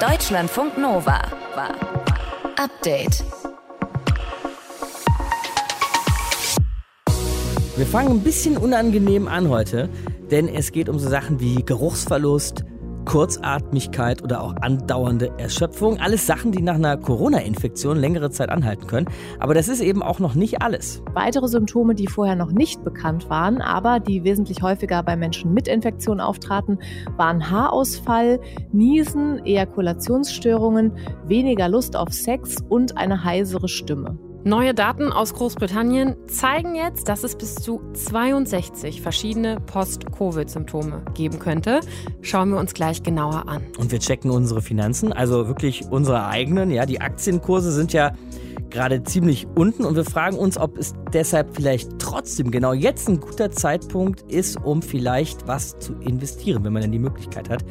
Deutschlandfunk Nova. Update. Wir fangen ein bisschen unangenehm an heute, denn es geht um so Sachen wie Geruchsverlust, Kurzatmigkeit oder auch andauernde Erschöpfung. Alles Sachen, die nach einer Corona-Infektion längere Zeit anhalten können. Aber das ist eben auch noch nicht alles. Weitere Symptome, die vorher noch nicht bekannt waren, aber die wesentlich häufiger bei Menschen mit Infektion auftraten, waren Haarausfall, Niesen, Ejakulationsstörungen, weniger Lust auf Sex und eine heisere Stimme. Neue Daten aus Großbritannien zeigen jetzt, dass es bis zu 62 verschiedene Post-Covid-Symptome geben könnte. Schauen wir uns gleich genauer an. Und wir checken unsere Finanzen, also wirklich unsere eigenen. Ja, die Aktienkurse sind ja gerade ziemlich unten und wir fragen uns, ob es deshalb vielleicht trotzdem genau jetzt ein guter Zeitpunkt ist, um vielleicht was zu investieren, wenn man denn die Möglichkeit hat.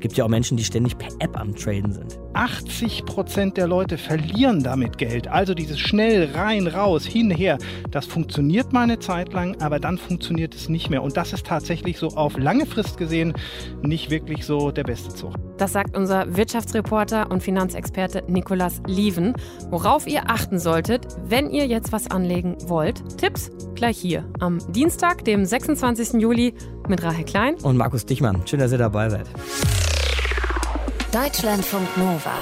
Gibt ja auch Menschen, die ständig per App am Traden sind. 80 Prozent der Leute verlieren damit Geld. Also dieses schnell rein, raus, hin, her. Das funktioniert mal eine Zeit lang, aber dann funktioniert es nicht mehr. Und das ist tatsächlich so auf lange Frist gesehen nicht wirklich so der beste Zug. Das sagt unser Wirtschaftsreporter und Finanzexperte Nikolas Lieven. Worauf ihr achten solltet, wenn ihr jetzt was anlegen wollt. Tipps gleich hier am Dienstag, dem 26. Juli mit Rahel Klein und Markus Dichmann. Schön, dass ihr dabei seid. Deutschlandfunk Nova.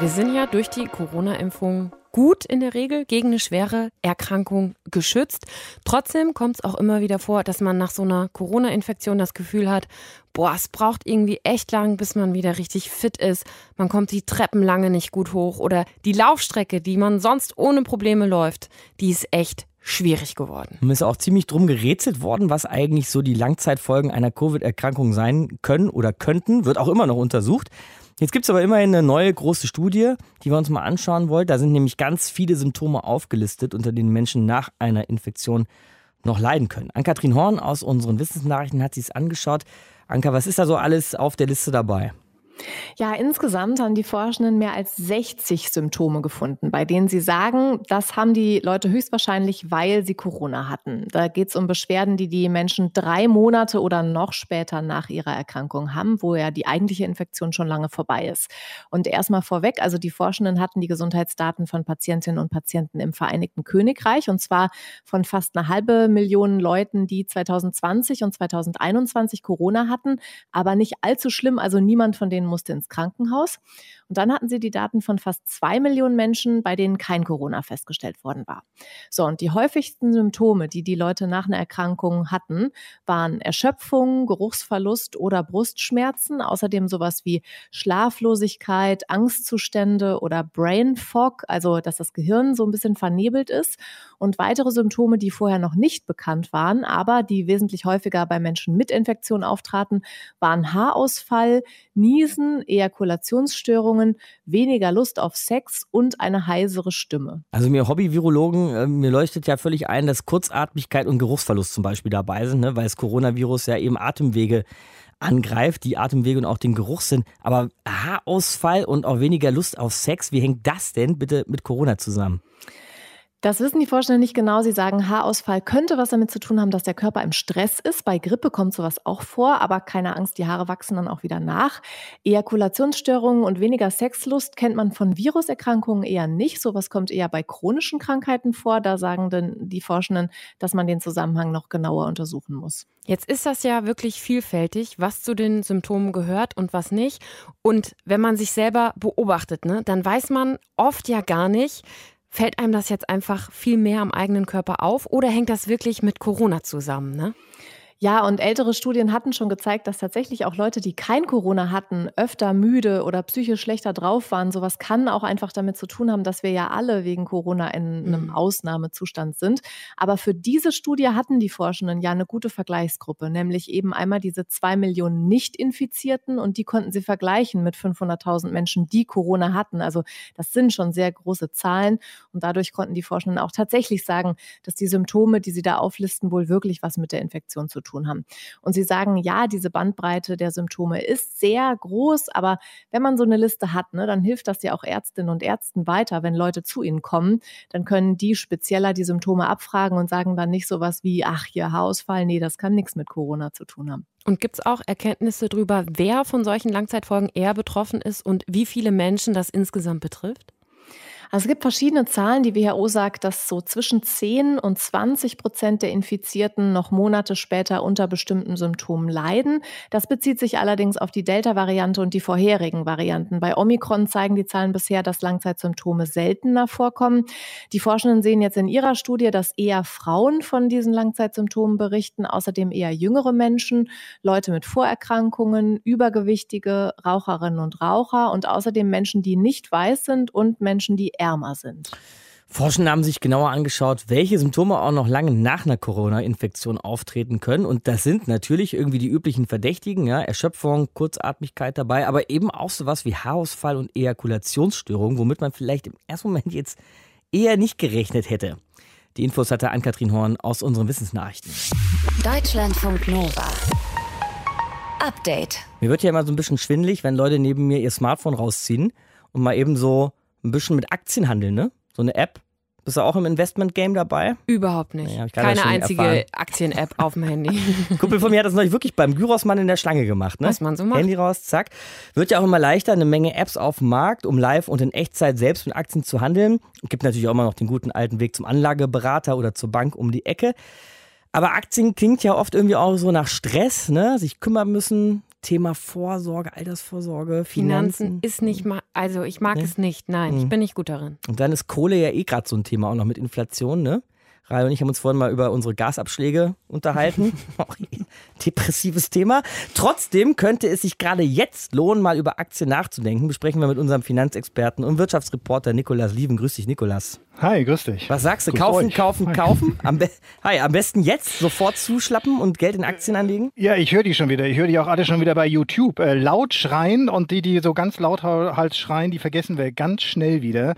Wir sind ja durch die Corona-Impfung gut in der Regel gegen eine schwere Erkrankung geschützt. Trotzdem kommt es auch immer wieder vor, dass man nach so einer Corona-Infektion das Gefühl hat, boah, es braucht irgendwie echt lang, bis man wieder richtig fit ist. Man kommt die Treppen lange nicht gut hoch oder die Laufstrecke, die man sonst ohne Probleme läuft, die ist echt schwierig geworden. Und ist auch ziemlich drum gerätselt worden, was eigentlich so die Langzeitfolgen einer Covid-Erkrankung sein können oder könnten. Wird auch immer noch untersucht. Jetzt gibt es aber immerhin eine neue große Studie, die wir uns mal anschauen wollen. Da sind nämlich ganz viele Symptome aufgelistet, unter denen Menschen nach einer Infektion noch leiden können. Ann-Kathrin Horn aus unseren Wissensnachrichten hat sich es angeschaut. Anka, was ist da so alles auf der Liste dabei? Ja, insgesamt haben die Forschenden mehr als 60 Symptome gefunden, bei denen sie sagen, das haben die Leute höchstwahrscheinlich, weil sie Corona hatten. Da geht es um Beschwerden, die die Menschen drei Monate oder noch später nach ihrer Erkrankung haben, wo ja die eigentliche Infektion schon lange vorbei ist. Und erstmal vorweg, also die Forschenden hatten die Gesundheitsdaten von Patientinnen und Patienten im Vereinigten Königreich und zwar von fast eine halbe Million Leuten, die 2020 und 2021 Corona hatten, aber nicht allzu schlimm, also niemand von denen musste ins Krankenhaus. Und dann hatten sie die Daten von fast zwei Millionen Menschen, bei denen kein Corona festgestellt worden war. So, und die häufigsten Symptome, die die Leute nach einer Erkrankung hatten, waren Erschöpfung, Geruchsverlust oder Brustschmerzen, außerdem sowas wie Schlaflosigkeit, Angstzustände oder Brain Fog, also dass das Gehirn so ein bisschen vernebelt ist und weitere Symptome, die vorher noch nicht bekannt waren, aber die wesentlich häufiger bei Menschen mit Infektion auftraten, waren Haarausfall, Niesen, Ejakulationsstörungen, weniger Lust auf Sex und eine heisere Stimme. Also mir Hobby-Virologen, äh, mir leuchtet ja völlig ein, dass Kurzatmigkeit und Geruchsverlust zum Beispiel dabei sind, ne? weil das Coronavirus ja eben Atemwege angreift, die Atemwege und auch den Geruchssinn. Aber Haarausfall und auch weniger Lust auf Sex, wie hängt das denn bitte mit Corona zusammen? Das wissen die Forscher nicht genau. Sie sagen, Haarausfall könnte was damit zu tun haben, dass der Körper im Stress ist. Bei Grippe kommt sowas auch vor, aber keine Angst, die Haare wachsen dann auch wieder nach. Ejakulationsstörungen und weniger Sexlust kennt man von Viruserkrankungen eher nicht. Sowas kommt eher bei chronischen Krankheiten vor. Da sagen denn die Forschenden, dass man den Zusammenhang noch genauer untersuchen muss. Jetzt ist das ja wirklich vielfältig, was zu den Symptomen gehört und was nicht. Und wenn man sich selber beobachtet, ne, dann weiß man oft ja gar nicht, Fällt einem das jetzt einfach viel mehr am eigenen Körper auf oder hängt das wirklich mit Corona zusammen? Ne? Ja, und ältere Studien hatten schon gezeigt, dass tatsächlich auch Leute, die kein Corona hatten, öfter müde oder psychisch schlechter drauf waren. Sowas kann auch einfach damit zu tun haben, dass wir ja alle wegen Corona in einem mhm. Ausnahmezustand sind. Aber für diese Studie hatten die Forschenden ja eine gute Vergleichsgruppe, nämlich eben einmal diese zwei Millionen Nicht-Infizierten und die konnten sie vergleichen mit 500.000 Menschen, die Corona hatten. Also das sind schon sehr große Zahlen und dadurch konnten die Forschenden auch tatsächlich sagen, dass die Symptome, die sie da auflisten, wohl wirklich was mit der Infektion zu tun tun haben. Und sie sagen, ja, diese Bandbreite der Symptome ist sehr groß, aber wenn man so eine Liste hat, ne, dann hilft das ja auch Ärztinnen und Ärzten weiter, wenn Leute zu ihnen kommen, dann können die spezieller die Symptome abfragen und sagen dann nicht sowas wie, ach, hier Haarausfall, nee, das kann nichts mit Corona zu tun haben. Und gibt es auch Erkenntnisse darüber, wer von solchen Langzeitfolgen eher betroffen ist und wie viele Menschen das insgesamt betrifft? Also es gibt verschiedene Zahlen. Die WHO sagt, dass so zwischen 10 und 20 Prozent der Infizierten noch Monate später unter bestimmten Symptomen leiden. Das bezieht sich allerdings auf die Delta-Variante und die vorherigen Varianten. Bei Omikron zeigen die Zahlen bisher, dass Langzeitsymptome seltener vorkommen. Die Forschenden sehen jetzt in ihrer Studie, dass eher Frauen von diesen Langzeitsymptomen berichten, außerdem eher jüngere Menschen, Leute mit Vorerkrankungen, Übergewichtige, Raucherinnen und Raucher und außerdem Menschen, die nicht weiß sind und Menschen, die ärmer sind. Forschende haben sich genauer angeschaut, welche Symptome auch noch lange nach einer Corona-Infektion auftreten können. Und das sind natürlich irgendwie die üblichen Verdächtigen, ja, Erschöpfung, Kurzatmigkeit dabei, aber eben auch sowas wie Haarausfall und Ejakulationsstörungen, womit man vielleicht im ersten Moment jetzt eher nicht gerechnet hätte. Die Infos hatte Ann-Kathrin Horn aus unseren Wissensnachrichten. Deutschlandfunk Nova. Update. Mir wird ja immer so ein bisschen schwindlig, wenn Leute neben mir ihr Smartphone rausziehen und mal eben so ein bisschen mit Aktien handeln, ne? So eine App. Bist du auch im Investment-Game dabei? Überhaupt nicht. Ja, Keine einzige Aktien-App auf dem Handy. Kumpel von mir hat das neulich wirklich beim Gyrosmann in der Schlange gemacht. Ne? Was man so macht. Handy raus, zack. Wird ja auch immer leichter, eine Menge Apps auf dem Markt, um live und in Echtzeit selbst mit Aktien zu handeln. Gibt natürlich auch immer noch den guten alten Weg zum Anlageberater oder zur Bank um die Ecke. Aber Aktien klingt ja oft irgendwie auch so nach Stress, ne? Sich kümmern müssen, Thema Vorsorge, Altersvorsorge, Finanzen. Finanzen ist nicht mal, also ich mag nee? es nicht. Nein, mhm. ich bin nicht gut darin. Und dann ist Kohle ja eh gerade so ein Thema, auch noch mit Inflation, ne? Rai und ich haben uns vorhin mal über unsere Gasabschläge unterhalten. Depressives Thema. Trotzdem könnte es sich gerade jetzt lohnen, mal über Aktien nachzudenken. Besprechen wir mit unserem Finanzexperten und Wirtschaftsreporter Nikolas Lieben. Grüß dich, Nikolas. Hi, grüß dich. Was sagst du? Grüß kaufen, euch. kaufen, Hi. kaufen? Am Hi, am besten jetzt sofort zuschlappen und Geld in Aktien anlegen? Ja, ich höre die schon wieder. Ich höre die auch alle schon wieder bei YouTube. Äh, laut schreien und die, die so ganz laut halt schreien, die vergessen wir ganz schnell wieder.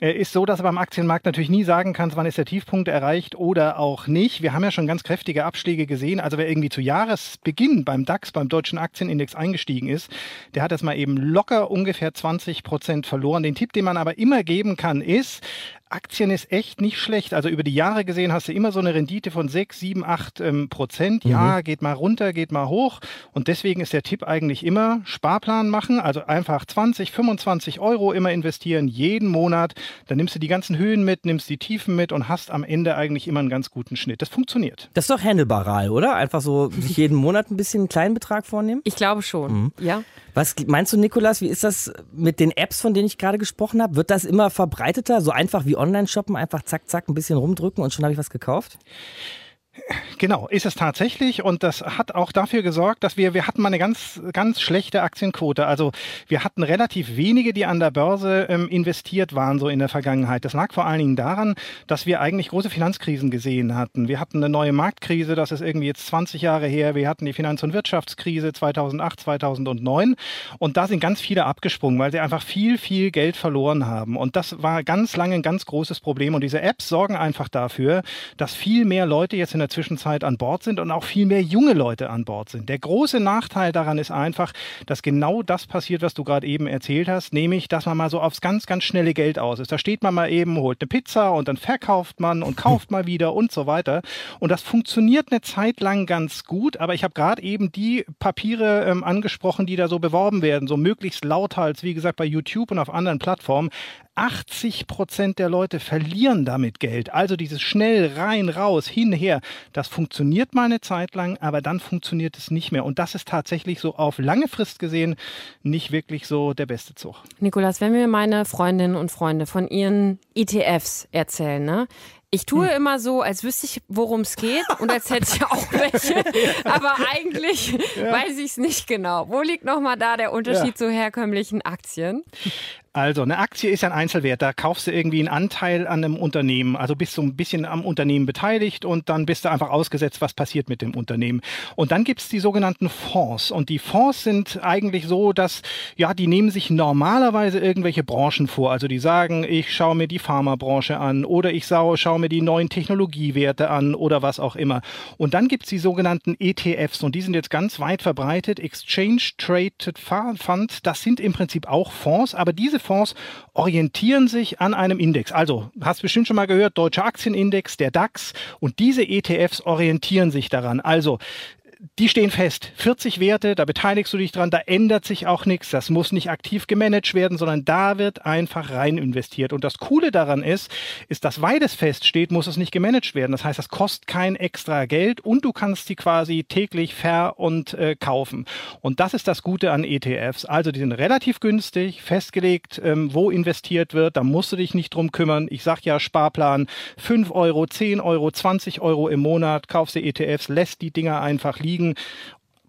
Äh, ist so, dass du beim Aktienmarkt natürlich nie sagen kannst, wann ist der Tiefpunkt erreicht oder auch nicht. Wir haben ja schon ganz kräftige Abschläge gesehen. Also wer irgendwie zu Jahresbeginn beim DAX, beim deutschen Aktienindex eingestiegen ist, der hat das mal eben locker ungefähr 20 Prozent verloren. Den Tipp, den man aber immer geben kann, ist, Aktien ist echt nicht schlecht. Also über die Jahre gesehen hast du immer so eine Rendite von 6, 7, 8 ähm, Prozent. Ja, mhm. geht mal runter, geht mal hoch. Und deswegen ist der Tipp eigentlich immer Sparplan machen. Also einfach 20, 25 Euro immer investieren, jeden Monat. Dann nimmst du die ganzen Höhen mit, nimmst die Tiefen mit und hast am Ende eigentlich immer einen ganz guten Schnitt. Das funktioniert. Das ist doch handelbar, oder? Einfach so sich jeden Monat ein bisschen einen kleinen Betrag vornehmen? Ich glaube schon, mhm. ja. Was meinst du, Nikolas, wie ist das mit den Apps, von denen ich gerade gesprochen habe? Wird das immer verbreiteter, so einfach wie Online-Shoppen, einfach zack, zack, ein bisschen rumdrücken und schon habe ich was gekauft? Genau, ist es tatsächlich und das hat auch dafür gesorgt, dass wir, wir hatten mal eine ganz, ganz schlechte Aktienquote. Also wir hatten relativ wenige, die an der Börse ähm, investiert waren, so in der Vergangenheit. Das lag vor allen Dingen daran, dass wir eigentlich große Finanzkrisen gesehen hatten. Wir hatten eine neue Marktkrise, das ist irgendwie jetzt 20 Jahre her. Wir hatten die Finanz- und Wirtschaftskrise 2008, 2009 und da sind ganz viele abgesprungen, weil sie einfach viel, viel Geld verloren haben. Und das war ganz lange ein ganz großes Problem. Und diese Apps sorgen einfach dafür, dass viel mehr Leute jetzt in der Zwischenzeit an Bord sind und auch viel mehr junge Leute an Bord sind. Der große Nachteil daran ist einfach, dass genau das passiert, was du gerade eben erzählt hast, nämlich, dass man mal so aufs ganz, ganz schnelle Geld aus ist. Da steht man mal eben, holt eine Pizza und dann verkauft man und kauft mal wieder und so weiter. Und das funktioniert eine Zeit lang ganz gut, aber ich habe gerade eben die Papiere ähm, angesprochen, die da so beworben werden, so möglichst lauthals, wie gesagt, bei YouTube und auf anderen Plattformen. 80 Prozent der Leute verlieren damit Geld. Also dieses schnell rein, raus, hin, her, das funktioniert mal eine Zeit lang, aber dann funktioniert es nicht mehr. Und das ist tatsächlich so auf lange Frist gesehen nicht wirklich so der beste Zug. Nikolas, wenn mir meine Freundinnen und Freunde von ihren ETFs erzählen, ne? Ich tue hm. immer so, als wüsste ich, worum es geht und als hätte ich auch welche. Aber eigentlich ja. weiß ich es nicht genau. Wo liegt nochmal da der Unterschied ja. zu herkömmlichen Aktien? Also eine Aktie ist ein Einzelwert. Da kaufst du irgendwie einen Anteil an einem Unternehmen. Also bist du ein bisschen am Unternehmen beteiligt und dann bist du einfach ausgesetzt, was passiert mit dem Unternehmen. Und dann gibt es die sogenannten Fonds. Und die Fonds sind eigentlich so, dass, ja, die nehmen sich normalerweise irgendwelche Branchen vor. Also die sagen, ich schaue mir die Pharmabranche an oder ich schaue, mir die neuen Technologiewerte an oder was auch immer. Und dann gibt es die sogenannten ETFs und die sind jetzt ganz weit verbreitet. Exchange Traded Fund, das sind im Prinzip auch Fonds, aber diese Fonds orientieren sich an einem Index. Also, hast bestimmt schon mal gehört, Deutscher Aktienindex, der DAX und diese ETFs orientieren sich daran. Also, die stehen fest. 40 Werte, da beteiligst du dich dran, da ändert sich auch nichts. Das muss nicht aktiv gemanagt werden, sondern da wird einfach rein investiert. Und das Coole daran ist, ist, dass weil es feststeht, muss es nicht gemanagt werden. Das heißt, das kostet kein extra Geld und du kannst die quasi täglich ver- und äh, kaufen. Und das ist das Gute an ETFs. Also die sind relativ günstig, festgelegt, ähm, wo investiert wird. Da musst du dich nicht drum kümmern. Ich sag ja Sparplan, 5 Euro, 10 Euro, 20 Euro im Monat, kaufst du ETFs, lässt die Dinger einfach liegen liegen.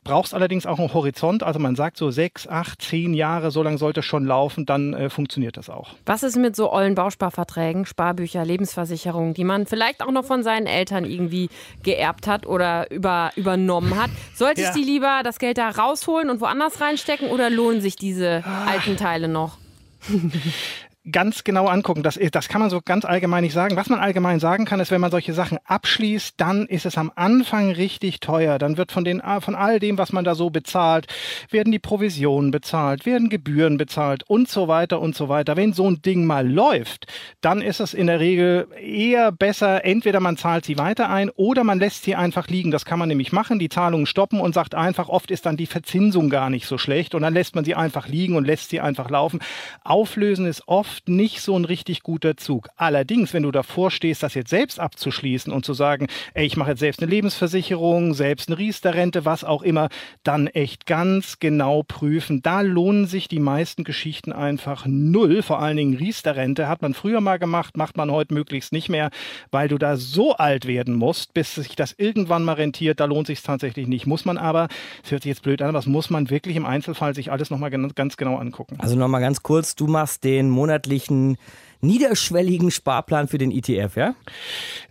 Brauchst allerdings auch einen Horizont, also man sagt so sechs, acht, zehn Jahre, so lange sollte es schon laufen, dann äh, funktioniert das auch. Was ist mit so ollen Bausparverträgen, Sparbücher, Lebensversicherungen, die man vielleicht auch noch von seinen Eltern irgendwie geerbt hat oder über, übernommen hat? Sollte ja. ich die lieber das Geld da rausholen und woanders reinstecken oder lohnen sich diese alten Teile noch? ganz genau angucken. Das, das kann man so ganz allgemein nicht sagen. Was man allgemein sagen kann, ist, wenn man solche Sachen abschließt, dann ist es am Anfang richtig teuer. Dann wird von, den, von all dem, was man da so bezahlt, werden die Provisionen bezahlt, werden Gebühren bezahlt und so weiter und so weiter. Wenn so ein Ding mal läuft, dann ist es in der Regel eher besser, entweder man zahlt sie weiter ein oder man lässt sie einfach liegen. Das kann man nämlich machen, die Zahlungen stoppen und sagt einfach, oft ist dann die Verzinsung gar nicht so schlecht und dann lässt man sie einfach liegen und lässt sie einfach laufen. Auflösen ist oft oft nicht so ein richtig guter Zug. Allerdings, wenn du davor stehst, das jetzt selbst abzuschließen und zu sagen, ey, ich mache jetzt selbst eine Lebensversicherung, selbst eine Riester-Rente, was auch immer, dann echt ganz genau prüfen. Da lohnen sich die meisten Geschichten einfach null. Vor allen Dingen Riester-Rente hat man früher mal gemacht, macht man heute möglichst nicht mehr, weil du da so alt werden musst, bis sich das irgendwann mal rentiert. Da lohnt sich tatsächlich nicht. Muss man aber, das hört sich jetzt blöd an, aber das muss man wirklich im Einzelfall sich alles nochmal ganz genau angucken. Also nochmal ganz kurz, du machst den Monat monatlichen niederschwelligen Sparplan für den ETF, ja?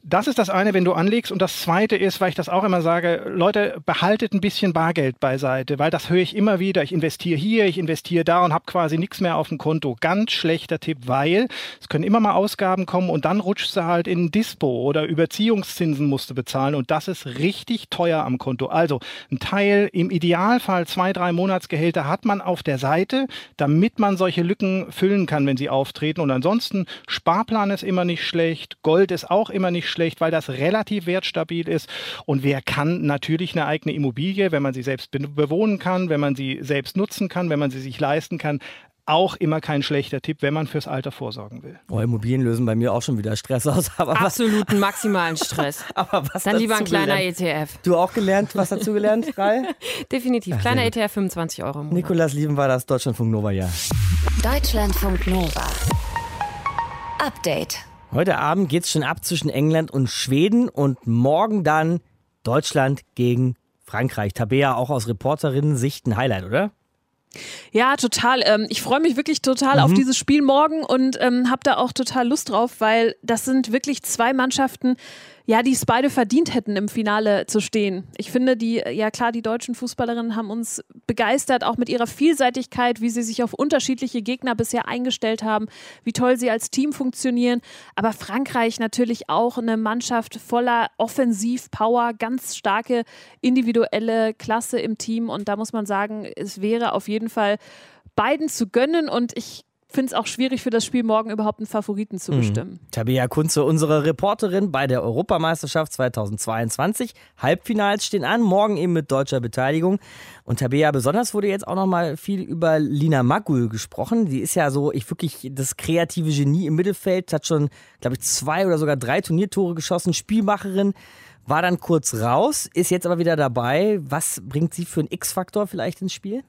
Das ist das eine, wenn du anlegst. Und das zweite ist, weil ich das auch immer sage, Leute, behaltet ein bisschen Bargeld beiseite, weil das höre ich immer wieder. Ich investiere hier, ich investiere da und habe quasi nichts mehr auf dem Konto. Ganz schlechter Tipp, weil es können immer mal Ausgaben kommen und dann rutschst du halt in Dispo oder Überziehungszinsen musst du bezahlen und das ist richtig teuer am Konto. Also ein Teil, im Idealfall zwei, drei Monatsgehälter hat man auf der Seite, damit man solche Lücken füllen kann, wenn sie auftreten. Und ansonsten Finanzen. Sparplan ist immer nicht schlecht. Gold ist auch immer nicht schlecht, weil das relativ wertstabil ist. Und wer kann natürlich eine eigene Immobilie, wenn man sie selbst bewohnen kann, wenn man sie selbst nutzen kann, wenn man sie sich leisten kann, auch immer kein schlechter Tipp, wenn man fürs Alter vorsorgen will. Oh, Immobilien lösen bei mir auch schon wieder Stress aus. Aber Absoluten was, maximalen Stress. aber was Dann lieber ein kleiner gelernt? ETF. Du auch gelernt, was dazu gelernt, Rai? Definitiv. Ach, kleiner ETF, 25 Euro im Monat. Nikolas Lieben war das Deutschlandfunk Nova, ja. Deutschlandfunk Nova. Update. Heute Abend geht es schon ab zwischen England und Schweden und morgen dann Deutschland gegen Frankreich. Tabea, auch aus Reporterinnen-Sicht ein Highlight, oder? Ja, total. Ähm, ich freue mich wirklich total mhm. auf dieses Spiel morgen und ähm, habe da auch total Lust drauf, weil das sind wirklich zwei Mannschaften, ja, die es beide verdient hätten, im Finale zu stehen. Ich finde, die, ja klar, die deutschen Fußballerinnen haben uns begeistert, auch mit ihrer Vielseitigkeit, wie sie sich auf unterschiedliche Gegner bisher eingestellt haben, wie toll sie als Team funktionieren. Aber Frankreich natürlich auch eine Mannschaft voller Offensivpower, ganz starke individuelle Klasse im Team. Und da muss man sagen, es wäre auf jeden Fall beiden zu gönnen und ich finde es auch schwierig für das Spiel morgen überhaupt einen Favoriten zu mhm. bestimmen. Mhm. Tabea Kunze, unsere Reporterin bei der Europameisterschaft 2022. Halbfinals stehen an, morgen eben mit deutscher Beteiligung. Und Tabea, besonders wurde jetzt auch noch mal viel über Lina Magul gesprochen. Die ist ja so, ich wirklich das kreative Genie im Mittelfeld, hat schon, glaube ich, zwei oder sogar drei Turniertore geschossen, Spielmacherin war dann kurz raus, ist jetzt aber wieder dabei. Was bringt sie für einen X-Faktor vielleicht ins Spiel?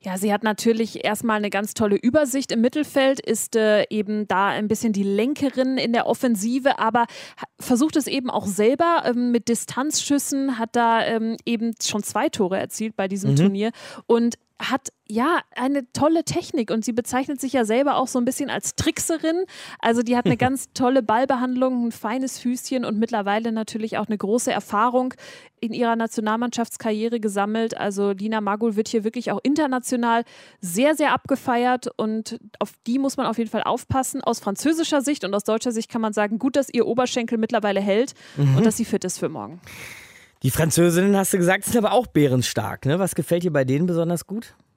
Ja, sie hat natürlich erstmal eine ganz tolle Übersicht im Mittelfeld, ist äh, eben da ein bisschen die Lenkerin in der Offensive, aber versucht es eben auch selber ähm, mit Distanzschüssen, hat da ähm, eben schon zwei Tore erzielt bei diesem mhm. Turnier und hat ja eine tolle Technik und sie bezeichnet sich ja selber auch so ein bisschen als Trickserin. Also die hat eine ganz tolle Ballbehandlung, ein feines Füßchen und mittlerweile natürlich auch eine große Erfahrung in ihrer Nationalmannschaftskarriere gesammelt. Also Lina Magul wird hier wirklich auch international sehr, sehr abgefeiert und auf die muss man auf jeden Fall aufpassen. Aus französischer Sicht und aus deutscher Sicht kann man sagen, gut, dass ihr Oberschenkel mittlerweile hält mhm. und dass sie fit ist für morgen. Die Französinnen, hast du gesagt, sind aber auch bärenstark. Ne? Was gefällt dir bei denen besonders gut?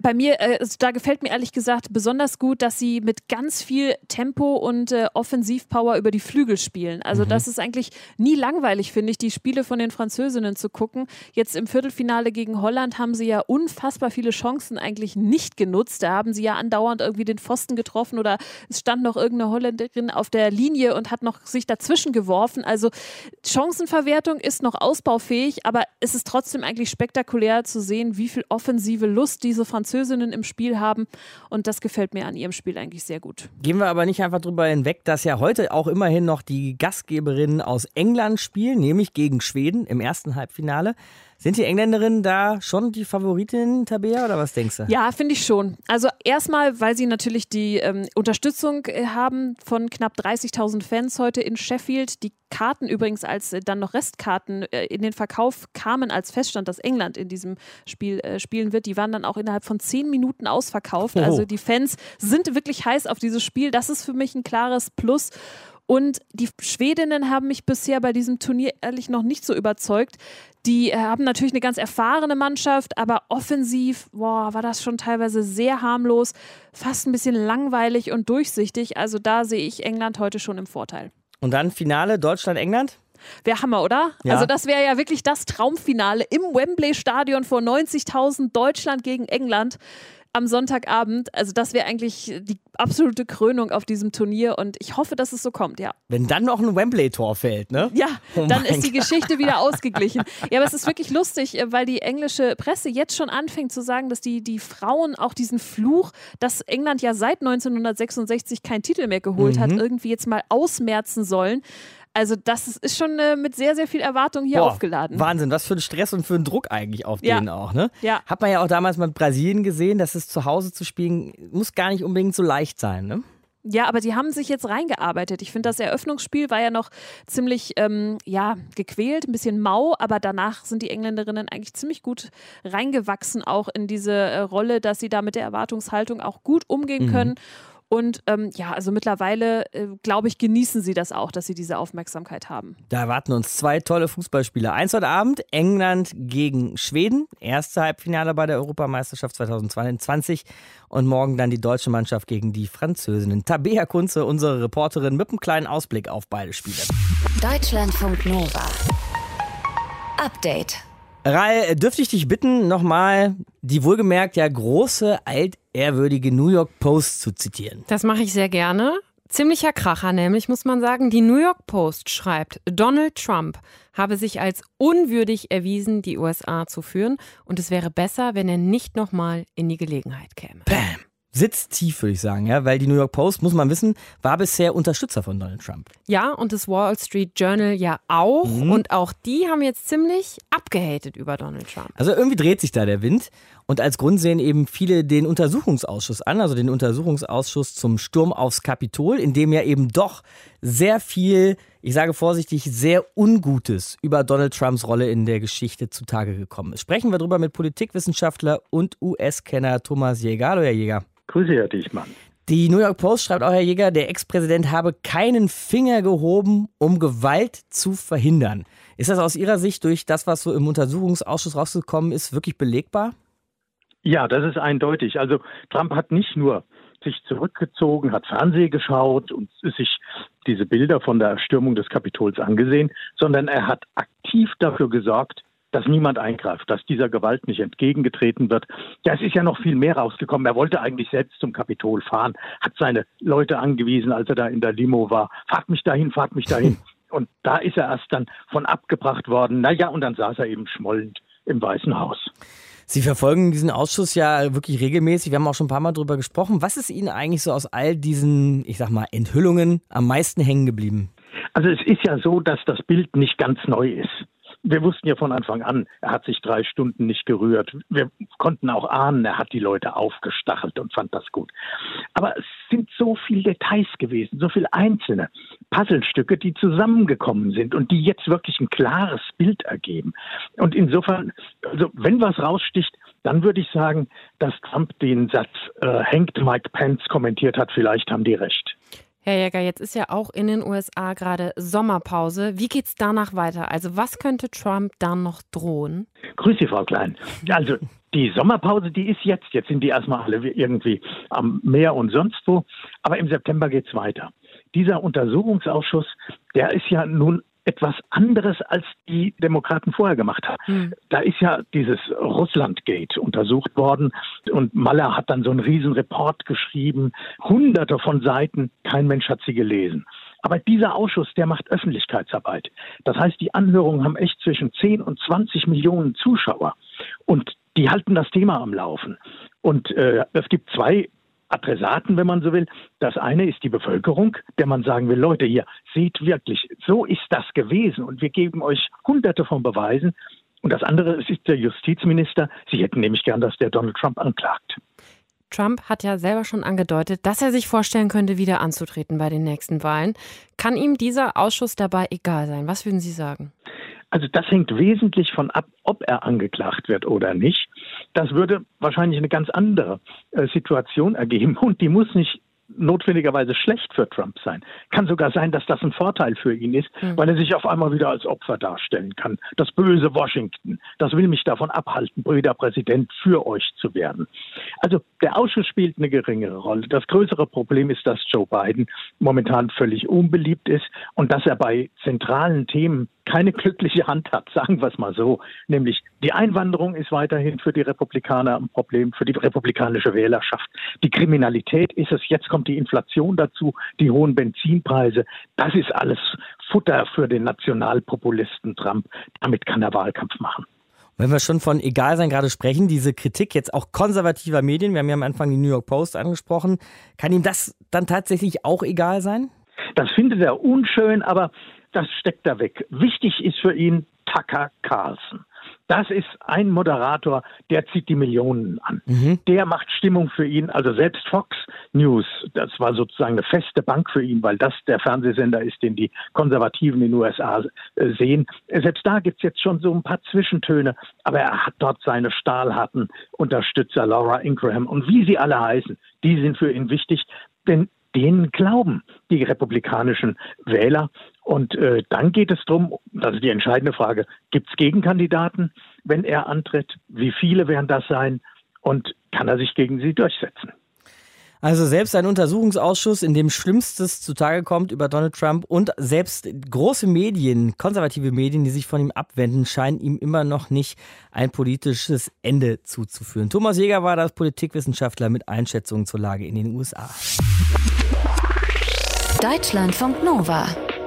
bei mir, äh, da gefällt mir ehrlich gesagt besonders gut, dass sie mit ganz viel Tempo und äh, Offensivpower über die Flügel spielen. Also mhm. das ist eigentlich nie langweilig, finde ich, die Spiele von den Französinnen zu gucken. Jetzt im Viertelfinale gegen Holland haben sie ja unfassbar viele Chancen eigentlich nicht genutzt. Da haben sie ja andauernd irgendwie den Pfosten getroffen oder es stand noch irgendeine Holländerin auf der Linie und hat noch sich dazwischen geworfen. Also Chancenverwertung ist noch ausbaufähig, aber es ist trotzdem eigentlich spektakulär zu sehen, wie viel offensive Lust diese Franzosen Französinnen im Spiel haben. Und das gefällt mir an ihrem Spiel eigentlich sehr gut. Gehen wir aber nicht einfach drüber hinweg, dass ja heute auch immerhin noch die Gastgeberinnen aus England spielen, nämlich gegen Schweden im ersten Halbfinale. Sind die Engländerinnen da schon die Favoritin, Tabea, oder was denkst du? Ja, finde ich schon. Also erstmal, weil sie natürlich die ähm, Unterstützung äh, haben von knapp 30.000 Fans heute in Sheffield. Die Karten übrigens, als äh, dann noch Restkarten äh, in den Verkauf kamen, als feststand, dass England in diesem Spiel äh, spielen wird, die waren dann auch innerhalb von zehn Minuten ausverkauft. Oh. Also die Fans sind wirklich heiß auf dieses Spiel. Das ist für mich ein klares Plus. Und die Schwedinnen haben mich bisher bei diesem Turnier ehrlich noch nicht so überzeugt. Die äh, haben natürlich eine ganz erfahrene Mannschaft, aber offensiv, boah, war das schon teilweise sehr harmlos, fast ein bisschen langweilig und durchsichtig. Also da sehe ich England heute schon im Vorteil. Und dann Finale Deutschland-England? Wäre Hammer, oder? Ja. Also das wäre ja wirklich das Traumfinale im Wembley-Stadion vor 90.000 Deutschland gegen England am Sonntagabend. Also das wäre eigentlich die absolute Krönung auf diesem Turnier und ich hoffe, dass es so kommt, ja. Wenn dann noch ein Wembley-Tor fällt, ne? Ja, oh dann ist die Geschichte wieder ausgeglichen. Ja, aber es ist wirklich lustig, weil die englische Presse jetzt schon anfängt zu sagen, dass die, die Frauen auch diesen Fluch, dass England ja seit 1966 keinen Titel mehr geholt mhm. hat, irgendwie jetzt mal ausmerzen sollen. Also das ist schon äh, mit sehr, sehr viel Erwartung hier Boah, aufgeladen. Wahnsinn, was für ein Stress und für ein Druck eigentlich auf ja. denen auch, ne? Ja. Hat man ja auch damals mit Brasilien gesehen, dass es zu Hause zu spielen muss gar nicht unbedingt so leicht sein, ne? Ja, aber die haben sich jetzt reingearbeitet. Ich finde, das Eröffnungsspiel war ja noch ziemlich ähm, ja, gequält, ein bisschen mau, aber danach sind die Engländerinnen eigentlich ziemlich gut reingewachsen, auch in diese äh, Rolle, dass sie da mit der Erwartungshaltung auch gut umgehen mhm. können. Und ähm, ja, also mittlerweile, äh, glaube ich, genießen sie das auch, dass sie diese Aufmerksamkeit haben. Da erwarten uns zwei tolle Fußballspiele. Eins heute Abend, England gegen Schweden, erste Halbfinale bei der Europameisterschaft 2022. Und morgen dann die deutsche Mannschaft gegen die Französinnen. Tabea Kunze, unsere Reporterin, mit einem kleinen Ausblick auf beide Spiele. Deutschlandfunk Nova. Update. Rai, dürfte ich dich bitten, nochmal die wohlgemerkt ja große, altehrwürdige New York Post zu zitieren? Das mache ich sehr gerne. Ziemlicher Kracher nämlich, muss man sagen. Die New York Post schreibt, Donald Trump habe sich als unwürdig erwiesen, die USA zu führen und es wäre besser, wenn er nicht nochmal in die Gelegenheit käme. Bam sitzt tief, würde ich sagen, ja, weil die New York Post, muss man wissen, war bisher Unterstützer von Donald Trump. Ja, und das Wall Street Journal ja auch. Mhm. Und auch die haben jetzt ziemlich abgehatet über Donald Trump. Also irgendwie dreht sich da der Wind. Und als Grund sehen eben viele den Untersuchungsausschuss an, also den Untersuchungsausschuss zum Sturm aufs Kapitol, in dem ja eben doch sehr viel, ich sage vorsichtig, sehr Ungutes über Donald Trumps Rolle in der Geschichte zutage gekommen ist. Sprechen wir darüber mit Politikwissenschaftler und US-Kenner Thomas Jäger. Hallo, Herr Jäger. Grüße, Herr Dichmann. Die New York Post schreibt auch, Herr Jäger, der Ex-Präsident habe keinen Finger gehoben, um Gewalt zu verhindern. Ist das aus Ihrer Sicht durch das, was so im Untersuchungsausschuss rausgekommen ist, wirklich belegbar? Ja, das ist eindeutig. Also Trump hat nicht nur sich zurückgezogen, hat Fernsehen geschaut und sich diese Bilder von der Erstürmung des Kapitols angesehen, sondern er hat aktiv dafür gesorgt, dass niemand eingreift, dass dieser Gewalt nicht entgegengetreten wird. Ja, es ist ja noch viel mehr rausgekommen. Er wollte eigentlich selbst zum Kapitol fahren, hat seine Leute angewiesen, als er da in der Limo war. Fahrt mich dahin, fahrt mich dahin. Und da ist er erst dann von abgebracht worden. Naja, und dann saß er eben schmollend im Weißen Haus. Sie verfolgen diesen Ausschuss ja wirklich regelmäßig. Wir haben auch schon ein paar Mal darüber gesprochen. Was ist Ihnen eigentlich so aus all diesen, ich sag mal, Enthüllungen am meisten hängen geblieben? Also es ist ja so, dass das Bild nicht ganz neu ist. Wir wussten ja von Anfang an, er hat sich drei Stunden nicht gerührt. Wir konnten auch ahnen, er hat die Leute aufgestachelt und fand das gut. Aber es sind so viele Details gewesen, so viele einzelne Puzzlestücke, die zusammengekommen sind und die jetzt wirklich ein klares Bild ergeben. Und insofern, also wenn was raussticht, dann würde ich sagen, dass Trump den Satz äh, hängt Mike Pence kommentiert hat, vielleicht haben die recht. Herr Jäger, jetzt ist ja auch in den USA gerade Sommerpause. Wie geht es danach weiter? Also was könnte Trump dann noch drohen? Grüß Sie, Frau Klein. Also die Sommerpause, die ist jetzt. Jetzt sind die erstmal alle irgendwie am Meer und sonst wo. Aber im September geht es weiter. Dieser Untersuchungsausschuss, der ist ja nun etwas anderes, als die Demokraten vorher gemacht haben. Mhm. Da ist ja dieses Russland-Gate untersucht worden und Maller hat dann so einen riesen Report geschrieben, hunderte von Seiten, kein Mensch hat sie gelesen. Aber dieser Ausschuss, der macht Öffentlichkeitsarbeit. Das heißt, die Anhörungen haben echt zwischen 10 und 20 Millionen Zuschauer und die halten das Thema am Laufen. Und äh, es gibt zwei Adressaten, wenn man so will. Das eine ist die Bevölkerung, der man sagen will, Leute, hier, seht wirklich, so ist das gewesen und wir geben euch hunderte von Beweisen. Und das andere ist der Justizminister. Sie hätten nämlich gern, dass der Donald Trump anklagt. Trump hat ja selber schon angedeutet, dass er sich vorstellen könnte, wieder anzutreten bei den nächsten Wahlen. Kann ihm dieser Ausschuss dabei egal sein? Was würden Sie sagen? Also das hängt wesentlich von ab, ob er angeklagt wird oder nicht. Das würde wahrscheinlich eine ganz andere äh, Situation ergeben und die muss nicht notwendigerweise schlecht für Trump sein. Kann sogar sein, dass das ein Vorteil für ihn ist, mhm. weil er sich auf einmal wieder als Opfer darstellen kann. Das böse Washington, das will mich davon abhalten, Brüder Präsident für euch zu werden. Also der Ausschuss spielt eine geringere Rolle. Das größere Problem ist, dass Joe Biden momentan völlig unbeliebt ist und dass er bei zentralen Themen keine glückliche Hand hat, sagen wir es mal so. Nämlich die Einwanderung ist weiterhin für die Republikaner ein Problem, für die republikanische Wählerschaft. Die Kriminalität ist es. Jetzt kommt die Inflation dazu, die hohen Benzinpreise. Das ist alles Futter für den Nationalpopulisten Trump. Damit kann er Wahlkampf machen. Wenn wir schon von Egalsein gerade sprechen, diese Kritik jetzt auch konservativer Medien, wir haben ja am Anfang die New York Post angesprochen, kann ihm das dann tatsächlich auch egal sein? Das findet er unschön, aber das steckt da weg. Wichtig ist für ihn Tucker Carlson. Das ist ein Moderator, der zieht die Millionen an. Mhm. Der macht Stimmung für ihn. Also selbst Fox News, das war sozusagen eine feste Bank für ihn, weil das der Fernsehsender ist, den die Konservativen in den USA äh, sehen. Selbst da gibt es jetzt schon so ein paar Zwischentöne, aber er hat dort seine stahlharten Unterstützer, Laura Ingraham und wie sie alle heißen, die sind für ihn wichtig. Denn denen glauben die republikanischen Wähler. Und äh, dann geht es darum, das ist die entscheidende Frage, gibt es Gegenkandidaten, wenn er antritt? Wie viele werden das sein? Und kann er sich gegen sie durchsetzen? Also selbst ein Untersuchungsausschuss, in dem Schlimmstes zutage kommt über Donald Trump und selbst große Medien, konservative Medien, die sich von ihm abwenden, scheinen ihm immer noch nicht ein politisches Ende zuzuführen. Thomas Jäger war das Politikwissenschaftler mit Einschätzungen zur Lage in den USA. Deutschlandfunk Nova.